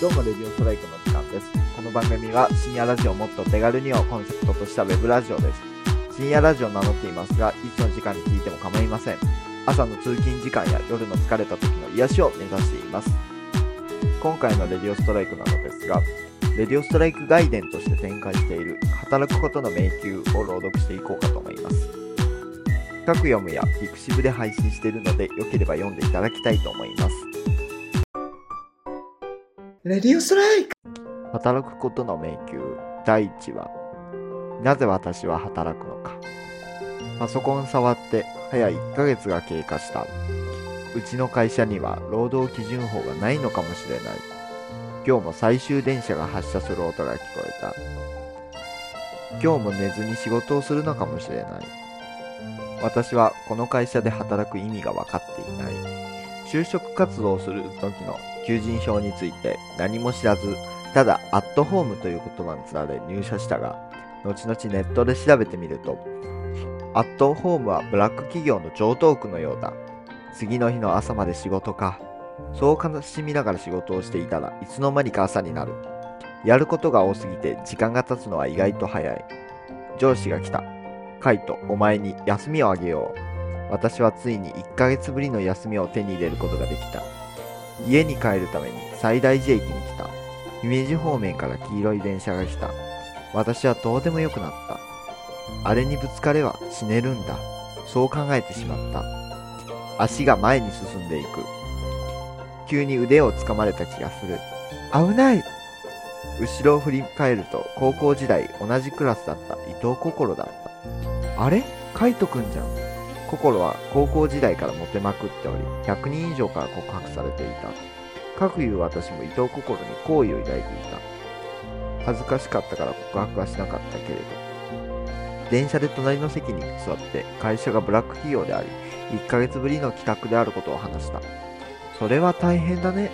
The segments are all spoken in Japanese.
どうもレディオストライクの時間です。この番組は深夜ラジオをもっと手軽にをコンセプトとしたウェブラジオです。深夜ラジオを名乗っていますが、いつの時間に聞いても構いません。朝の通勤時間や夜の疲れた時の癒しを目指しています。今回のレディオストライクなのですが、レディオストライク外伝として展開している働くことの迷宮を朗読していこうかと思います。各読むやピクシブで配信しているので、よければ読んでいただきたいと思います。レディオストライク。働くことの迷宮。第1話なぜ私は働くのか。パソコン触って早1ヶ月が経過した。うちの会社には労働基準法がないのかもしれない。今日も最終電車が発車する音が聞こえた。今日も寝ずに仕事をするのかもしれない。私はこの会社で働く意味が分かっていない。就職活動する時の求人票について何も知らずただアットホームという言葉につられ入社したが後々ネットで調べてみるとアットホームはブラック企業の上等句のようだ。次の日の朝まで仕事か。そう悲しみながら仕事をしていたらいつの間にか朝になる。やることが多すぎて時間が経つのは意外と早い。上司が来た。カイトお前に休みをあげよう。私はついに1ヶ月ぶりの休みを手に入れることができた。家に帰るために最大寺駅に来た。姫路方面から黄色い電車が来た。私はどうでもよくなった。あれにぶつかれば死ねるんだ。そう考えてしまった。足が前に進んでいく。急に腕をつかまれた気がする。危ない！後ろを振り返ると高校時代同じクラスだった伊藤心だった。あれ？カイトくんじゃん。心は高校時代からモテまくっており100人以上から告白されていた。かくいう私も伊藤心に好意を抱いていた。恥ずかしかったから告白はしなかったけれど電車で隣の席に座って会社がブラック企業であり1ヶ月ぶりの帰宅であることを話した。それは大変だね。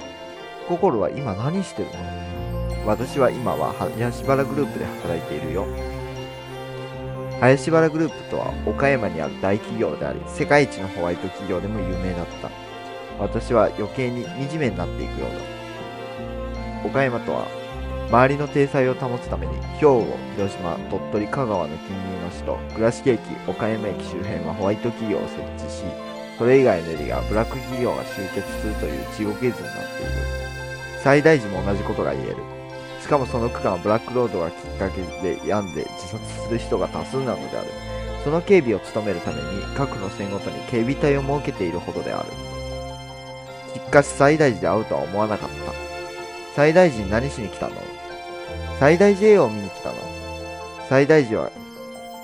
心は今何してるの？私は今は林原グループで働いているよ。林原グループとは岡山にある大企業であり世界一のホワイト企業でも有名だった。私は余計に惨めになっていくようだ。岡山とは周りの体裁を保つために兵庫広島鳥取香川の近隣の首都倉敷駅岡山駅周辺はホワイト企業を設置しそれ以外のエリアはブラック企業が集結するという地獄絵図になっている。最大時も同じことが言える。しかもその区間はブラックロードがきっかけで病んで自殺する人が多数なのである。その警備を務めるために各路線ごとに警備隊を設けているほどである。しかし最大寺で会うとは思わなかった。最大寺に何しに来たの？最大寺 A を見に来たの？最大寺は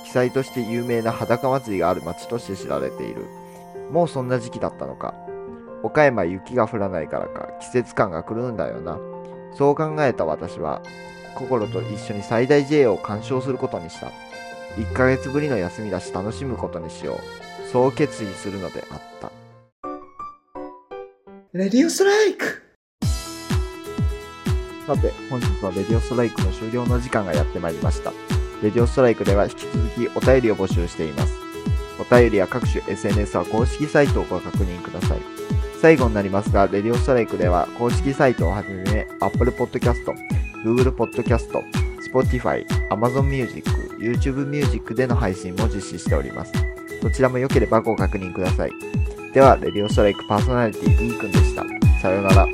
記載として有名な裸祭りがある町として知られている。もうそんな時期だったのか。岡山雪が降らないからか季節感が来るんだよな。そう考えた私は心と一緒に最大 J を鑑賞することにした。1ヶ月ぶりの休みだし楽しむことにしよう。そう決意するのであった。レディオストライク！さて本日のレディオストライクの終了の時間がやってまいりました。レディオストライクでは引き続きお便りを募集しています。お便りや各種 SNS は公式サイトをご確認ください最後になりますが、レディオストライクでは公式サイトをはじめ、Apple Podcast、Google Podcast、Spotify、Amazon Music、YouTube Music での配信も実施しております。どちらも良ければご確認ください。では、レディオストライクパーソナリティ E くんでした。さようなら。